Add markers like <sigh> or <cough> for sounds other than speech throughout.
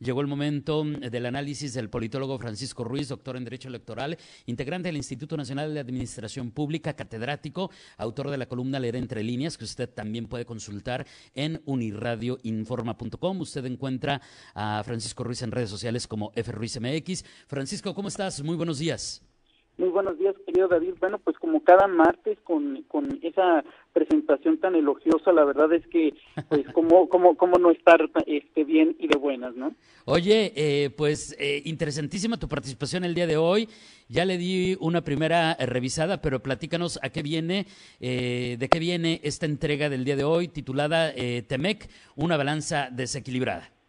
Llegó el momento del análisis del politólogo Francisco Ruiz, doctor en Derecho Electoral, integrante del Instituto Nacional de Administración Pública, catedrático, autor de la columna Leer entre líneas, que usted también puede consultar en uniradioinforma.com. Usted encuentra a Francisco Ruiz en redes sociales como FRuizMX. Francisco, ¿cómo estás? Muy buenos días. Muy buenos días, querido David. Bueno, pues como cada martes con, con esa presentación tan elogiosa, la verdad es que, pues, <laughs> como cómo, cómo no estar este, bien y de buenas, ¿no? Oye, eh, pues eh, interesantísima tu participación el día de hoy. Ya le di una primera eh, revisada, pero platícanos a qué viene, eh, de qué viene esta entrega del día de hoy, titulada eh, Temec, una balanza desequilibrada.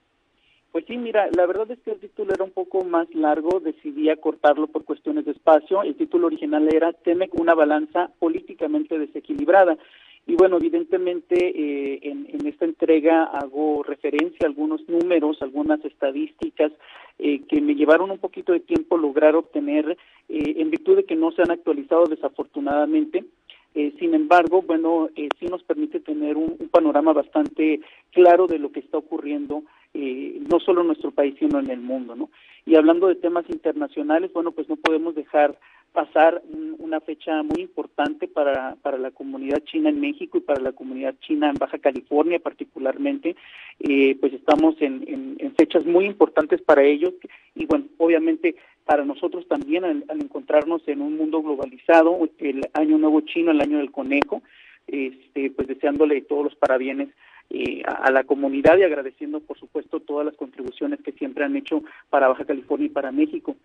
Pues sí, mira, la verdad es que el título era un poco más largo, decidí acortarlo por cuestiones de espacio. El título original era Temec, una balanza políticamente desequilibrada. Y bueno, evidentemente eh, en, esta entrega hago referencia a algunos números, algunas estadísticas eh, que me llevaron un poquito de tiempo lograr obtener eh, en virtud de que no se han actualizado desafortunadamente. Eh, sin embargo, bueno, eh, sí nos permite tener un, panorama bastante claro de lo que está ocurriendo, eh, no solo en nuestro país, sino en el mundo, ¿no? Y hablando de temas internacionales, bueno, pues no podemos dejar pasar un, una fecha muy importante para, para la comunidad china en México y para la comunidad china en Baja California particularmente, eh, pues estamos en, fechas muy importantes para ellos y bueno, obviamente para nosotros también al, al, encontrarnos en un mundo globalizado, el año nuevo chino, el año del conejo, este, pues deseándole todos los parabienes eh, a, la comunidad y agradeciendo por supuesto todas las contribuciones que siempre han hecho para Baja California y para México.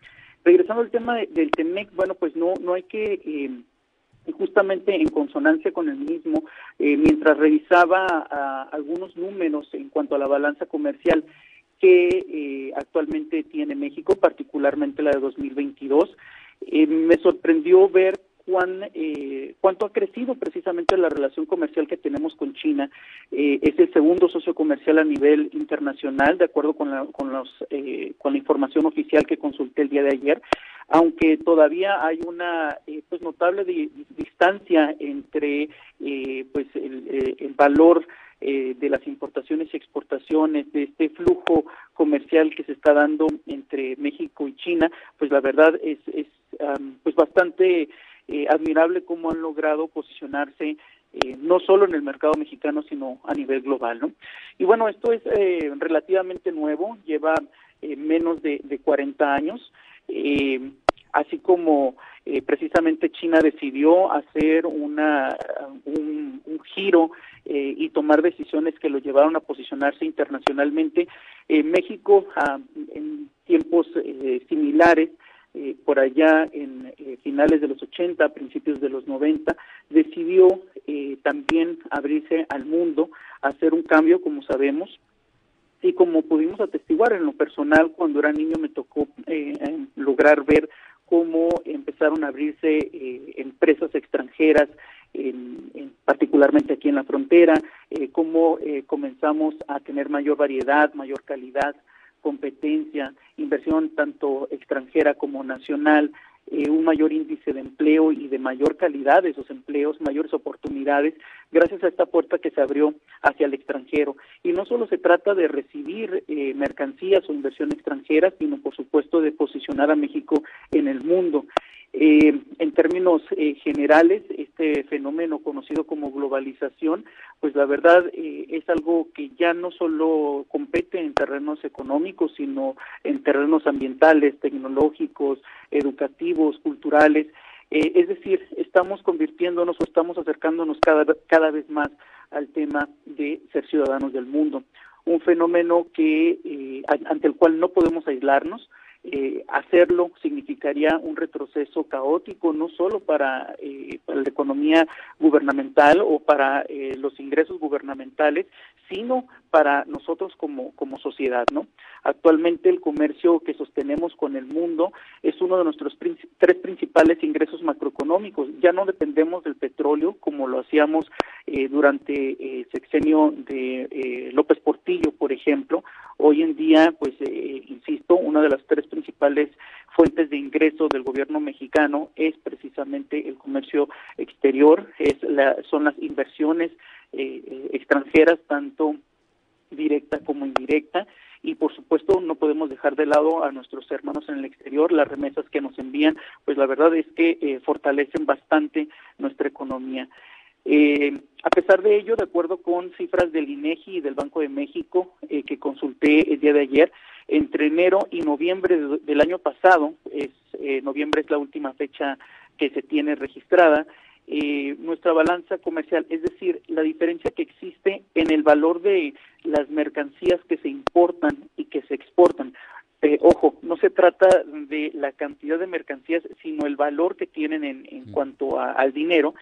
Regresando al tema de, del TEMEC, bueno, pues no, no hay que... Eh, justamente en consonancia con el mismo, eh, mientras revisaba a, algunos números en cuanto a la balanza comercial que eh, actualmente tiene México, particularmente la de 2022, eh, me sorprendió ver cuán, eh, cuánto ha crecido precisamente la relación comercial que tenemos con China. Eh, es el segundo socio comercial a nivel internacional, de acuerdo con la, con, los, eh, con la información oficial que consulté el día de ayer, aunque todavía hay una eh, pues notable di distancia entre eh, pues el, el valor eh, de las importaciones y exportaciones, de este flujo comercial que se está dando entre México y China, pues la verdad es, es um, pues bastante eh, admirable cómo han logrado posicionarse eh, no solo en el mercado mexicano, sino a nivel global. ¿no? Y bueno, esto es eh, relativamente nuevo, lleva eh, menos de, de 40 años, eh, así como eh, precisamente China decidió hacer una, un, giro y tomar decisiones que lo llevaron a posicionarse internacionalmente. México, ah, en tiempos similares, eh, por allá en eh, finales de los 80, principios de los 90, decidió eh, también abrirse al mundo, hacer un cambio, como sabemos, y como pudimos atestiguar en lo personal, cuando era niño me tocó lograr ver cómo empezaron a abrirse empresas extranjeras, en, particularmente aquí en la frontera, cómo comenzamos a tener mayor variedad, mayor calidad, competencia, inversión tanto extranjera como nacional, eh, un mayor índice de empleo y de mayor calidad de esos empleos, mayores oportunidades, gracias a esta puerta que se abrió hacia el extranjero. Y no solo se trata de recibir eh, mercancías o inversión extranjera, sino por supuesto de posicionar a México en el mundo. Eh, en términos eh, generales, este fenómeno conocido como globalización, pues la verdad eh, es algo que ya no solo compete en terrenos económicos, sino en terrenos ambientales, tecnológicos, educativos, culturales. Eh, es decir, estamos convirtiéndonos o estamos acercándonos cada, cada vez más al tema de ser ciudadanos del mundo. Un fenómeno que eh, ante el cual no podemos aislarnos, eh, hacerlo significaría un retroceso caótico, no solo para, eh, la economía gubernamental o para eh, los ingresos gubernamentales, sino para nosotros como, como sociedad, ¿no? Actualmente el comercio que sostenemos con el mundo es uno de nuestros tres principales ingresos macroeconómicos. Ya no dependemos del petróleo como lo hacíamos eh, durante el sexenio de eh, López Portillo, por ejemplo. Hoy en día, pues, eh, insisto, una de las tres principales fuentes de ingreso del gobierno mexicano es precisamente el comercio exterior, es la, son las inversiones extranjeras, tanto directa como indirecta y por supuesto no podemos dejar de lado a nuestros hermanos en el exterior, las remesas que nos envían, pues la verdad es que eh, fortalecen bastante nuestra economía. Eh, a pesar de ello, de acuerdo con cifras del INEGI y del Banco de México eh, que consulté el día de ayer, entre enero y noviembre del año pasado, es, noviembre es la última fecha que se tiene registrada, eh, nuestra balanza comercial, es decir, la diferencia que existe en el valor de las mercancías que se importan y que se exportan. Eh, ojo, no se trata de la cantidad de mercancías, sino el valor que tienen en, en cuanto al dinero.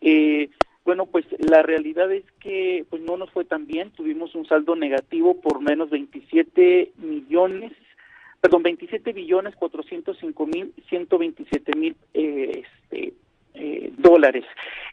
Eh, bueno, pues la realidad es que pues no nos fue tan bien, tuvimos un saldo negativo por menos 27 millones, perdón, 27 billones 405 mil 127 mil eh, este, eh, dólares.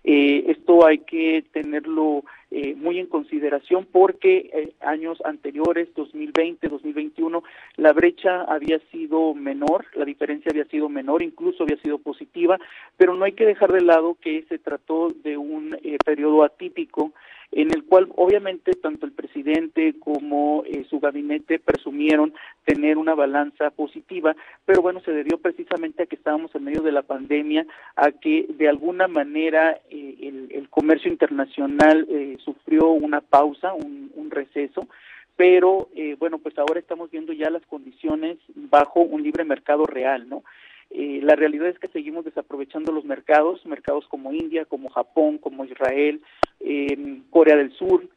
Eh, esto hay que tenerlo eh, muy en consideración porque años anteriores, 2020, 2021, la brecha había sido menor, la diferencia había sido menor, incluso había sido positiva, pero no hay que dejar de lado que se trató de un periodo atípico en el cual obviamente tanto el presidente como eh, su gabinete presumieron tener una balanza positiva, pero bueno, se debió precisamente a que estábamos en medio de la pandemia, a que de alguna manera eh, el, comercio internacional eh, sufrió una pausa, un, un receso, pero bueno, pues ahora estamos viendo ya las condiciones bajo un libre mercado real, ¿no? Eh, la realidad es que seguimos desaprovechando los mercados, mercados como India, como Japón, como Israel, eh, Corea del Sur.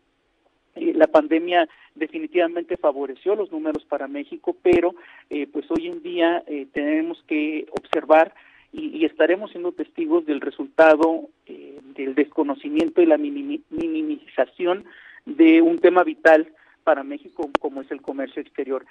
Eh, la pandemia definitivamente favoreció los números para México, pero pues hoy en día tenemos que observar y, estaremos siendo testigos del resultado del desconocimiento y la minimización de un tema vital para México como es el comercio exterior.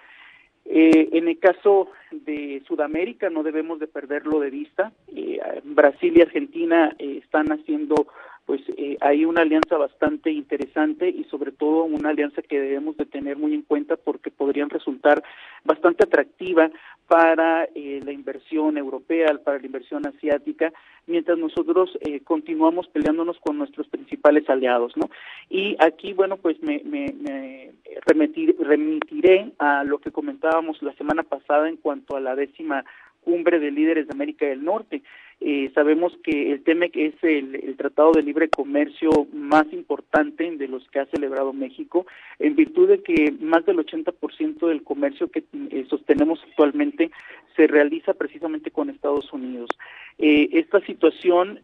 Eh, en el caso de Sudamérica no debemos de perderlo de vista. Eh, Brasil y Argentina eh, están haciendo pues eh, hay una alianza bastante interesante y sobre todo una alianza que debemos de tener muy en cuenta porque podrían resultar bastante atractiva para eh, la inversión europea, para la inversión asiática, mientras nosotros eh, continuamos peleándonos con nuestros principales aliados, ¿no? Y aquí, bueno, pues me, me, me remitiré a lo que comentábamos la semana pasada en cuanto a la décima cumbre de líderes de América del Norte. Eh, sabemos que el TEMEC es el, tratado de libre comercio más importante de los que ha celebrado México, en virtud de que más del 80% del comercio que eh, sostenemos actualmente se realiza precisamente con Estados Unidos. Eh, esta situación,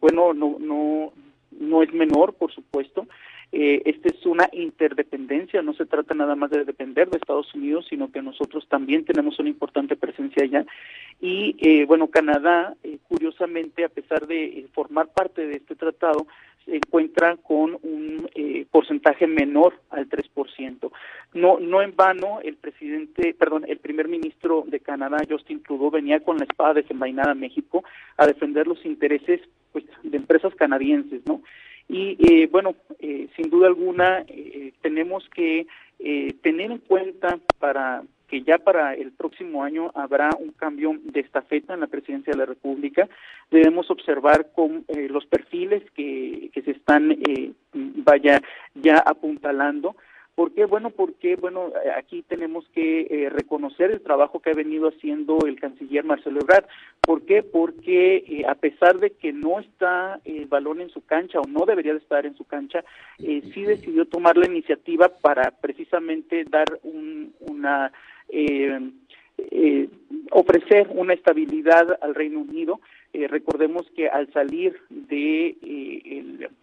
bueno, no, no, no es menor, por supuesto. Eh, esta es una interdependencia, no se trata nada más de depender de Estados Unidos, sino que nosotros también tenemos una importante presencia allá. Y eh, bueno, Canadá, eh, curiosamente, a pesar de formar parte de este tratado, se encuentra con un porcentaje menor al 3%. No, no en vano, el presidente, perdón, el primer ministro de Canadá, Justin Trudeau, venía con la espada desenvainada a México a defender los intereses pues, de empresas canadienses, ¿no? Y eh, bueno, eh, sin duda alguna eh, tenemos que tener en cuenta para que ya para el próximo año habrá un cambio de estafeta en la presidencia de la República. Debemos observar con los perfiles que, que se están, vaya, ya apuntalando ¿Por qué? Bueno, porque bueno, aquí tenemos que eh, reconocer el trabajo que ha venido haciendo el canciller Marcelo Ebrard. ¿Por qué? Porque eh, a pesar de que no está el balón en su cancha o no debería de estar en su cancha, eh, sí decidió tomar la iniciativa para precisamente dar un, una ofrecer una estabilidad al Reino Unido. recordemos que al salir de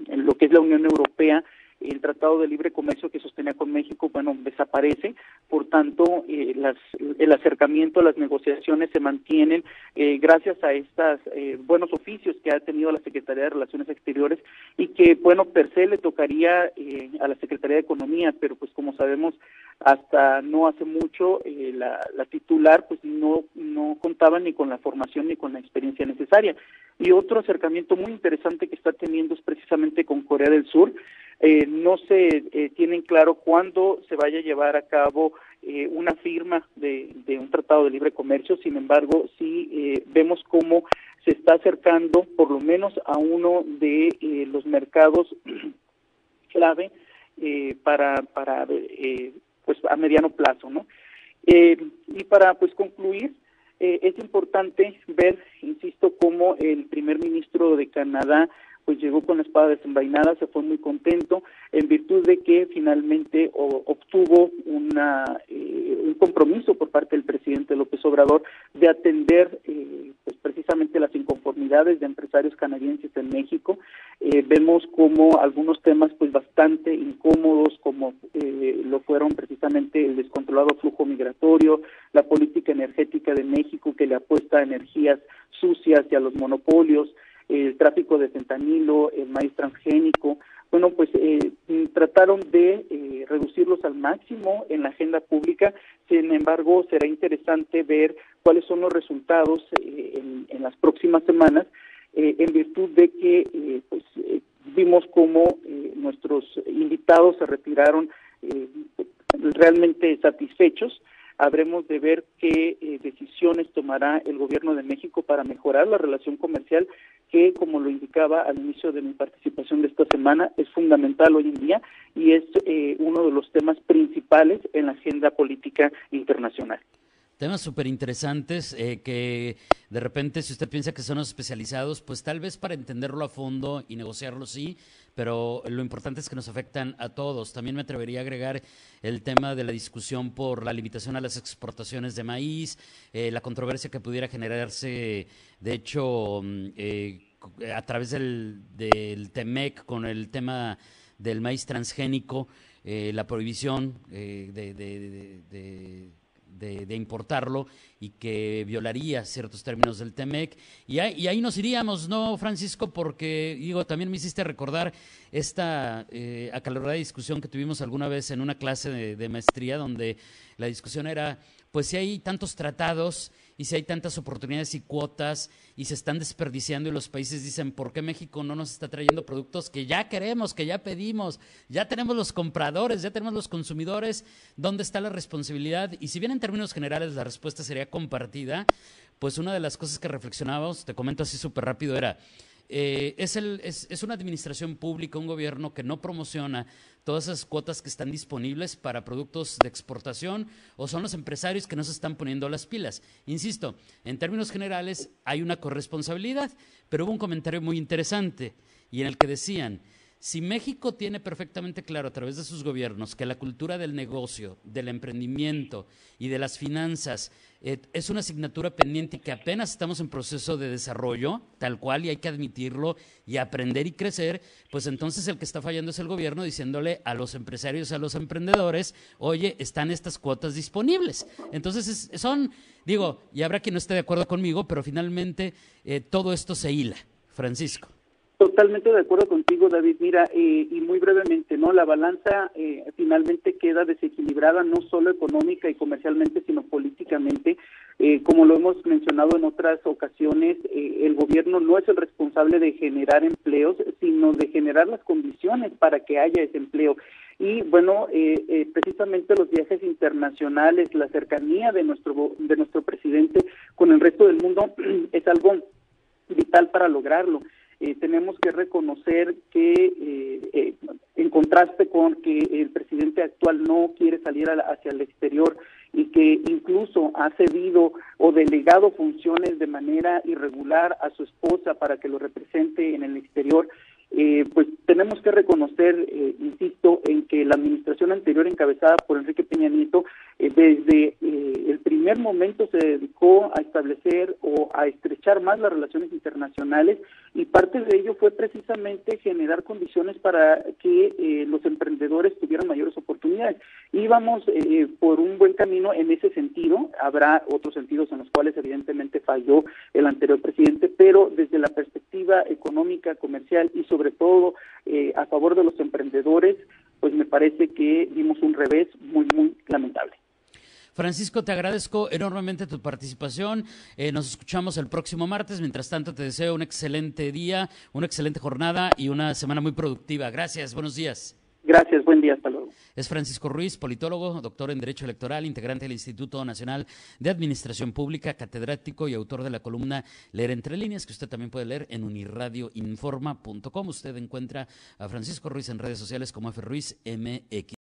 lo que es la Unión Europea el Tratado de Libre Comercio que sostenía con México, bueno, desaparece, por tanto, eh, las, el acercamiento, las negociaciones se mantienen eh, gracias a estos eh, buenos oficios que ha tenido la Secretaría de Relaciones Exteriores y que, bueno, per se le tocaría a la Secretaría de Economía, pero pues como sabemos, hasta no hace mucho la, la titular pues no, no contaba ni con la formación ni con la experiencia necesaria. Y otro acercamiento muy interesante que está teniendo es precisamente con Corea del Sur, eh, no se eh, tienen claro cuándo se vaya a llevar a cabo eh, una firma de, un tratado de libre comercio, sin embargo, sí vemos cómo se está acercando por lo menos a uno de los mercados <clears throat> clave para, para pues a mediano plazo, ¿no? y para pues concluir, es importante ver, insisto, cómo el primer ministro de Canadá pues llegó con la espada desenvainada, se fue muy contento, en virtud de que finalmente obtuvo una, eh, un compromiso por parte del presidente López Obrador de atender eh, pues precisamente las inconformidades de empresarios canadienses en México. Eh, vemos como algunos temas pues bastante incómodos, como lo fueron precisamente el descontrolado flujo migratorio, la política energética de México que le apuesta a energías sucias y a los monopolios, el tráfico de fentanilo, el maíz transgénico, bueno, pues eh, trataron de eh, reducirlos al máximo en la agenda pública. Sin embargo, será interesante ver cuáles son los resultados eh, en, las próximas semanas, en virtud de que pues, vimos cómo nuestros invitados se retiraron realmente satisfechos habremos de ver qué eh, decisiones tomará el gobierno de México para mejorar la relación comercial que, como lo indicaba al inicio de mi participación de esta semana, es fundamental hoy en día y es eh, uno de los temas principales en la agenda política internacional. Temas súper interesantes eh, que de repente si usted piensa que son especializados, pues tal vez para entenderlo a fondo y negociarlo sí, pero lo importante es que nos afectan a todos. También me atrevería a agregar el tema de la discusión por la limitación a las exportaciones de maíz, eh, la controversia que pudiera generarse, de hecho, mm, eh, a través del, del TEMEC con el tema del maíz transgénico, la prohibición de, importarlo y que violaría ciertos términos del TEMEC. Y ahí nos iríamos, ¿no, Francisco? Porque, digo, también me hiciste recordar esta eh, acalorada discusión que tuvimos alguna vez en una clase de maestría donde la discusión era, pues si hay tantos tratados y si hay tantas oportunidades y cuotas y se están desperdiciando y los países dicen, ¿por qué México no nos está trayendo productos que ya queremos, que ya pedimos? Ya tenemos los compradores, ya tenemos los consumidores, ¿dónde está la responsabilidad? Y si bien en términos generales la respuesta sería compartida, pues una de las cosas que reflexionábamos, te comento así súper rápido, era... Eh, es, el, es, es, una administración pública, un gobierno que no promociona todas esas cuotas que están disponibles para productos de exportación o son los empresarios que no se están poniendo las pilas. Insisto, en términos generales hay una corresponsabilidad, pero hubo un comentario muy interesante y en el que decían, si México tiene perfectamente claro a través de sus gobiernos que la cultura del negocio, del emprendimiento y de las finanzas eh, es una asignatura pendiente y que apenas estamos en proceso de desarrollo, tal cual, y hay que admitirlo y aprender y crecer, pues entonces el que está fallando es el gobierno diciéndole a los empresarios, a los emprendedores, oye, están estas cuotas disponibles. Entonces son, digo, y habrá quien no esté de acuerdo conmigo, pero finalmente eh, todo esto se hila. Francisco. Totalmente de acuerdo contigo, David. Mira, eh, y muy brevemente, ¿no? La balanza eh, finalmente queda desequilibrada no solo económica y comercialmente, sino políticamente. Eh, como lo hemos mencionado en otras ocasiones, el gobierno no es el responsable de generar empleos, sino de generar las condiciones para que haya ese empleo. Y bueno, precisamente los viajes internacionales, la cercanía de nuestro de nuestro presidente con el resto del mundo <clears throat> es algo vital para lograrlo. Eh, tenemos que reconocer que, eh, eh, en contraste con que el presidente actual no quiere salir hacia el exterior y que incluso ha cedido o delegado funciones de manera irregular a su esposa para que lo represente en el exterior, pues tenemos que reconocer, insisto, en que la administración anterior encabezada por Enrique Peña Nieto, desde el primer primer momento se dedicó a establecer o a estrechar más las relaciones internacionales y parte de ello fue precisamente generar condiciones para que eh, los emprendedores tuvieran mayores oportunidades. Íbamos eh, por un buen camino en ese sentido, habrá otros sentidos en los cuales evidentemente falló el anterior presidente, pero desde la perspectiva económica, comercial y sobre todo eh, a favor de los emprendedores, pues me parece que dimos un revés muy, muy lamentable. Francisco, te agradezco enormemente tu participación. Eh, nos escuchamos el próximo martes. Mientras tanto, te deseo un excelente día, una excelente jornada y una semana muy productiva. Gracias, buenos días. Gracias, buen día, hasta luego. Es Francisco Ruiz, politólogo, doctor en Derecho Electoral, integrante del Instituto Nacional de Administración Pública, catedrático y autor de la columna Leer entre líneas, que usted también puede leer en unirradioinforma.com. Usted encuentra a Francisco Ruiz en redes sociales como F. Ruiz MX.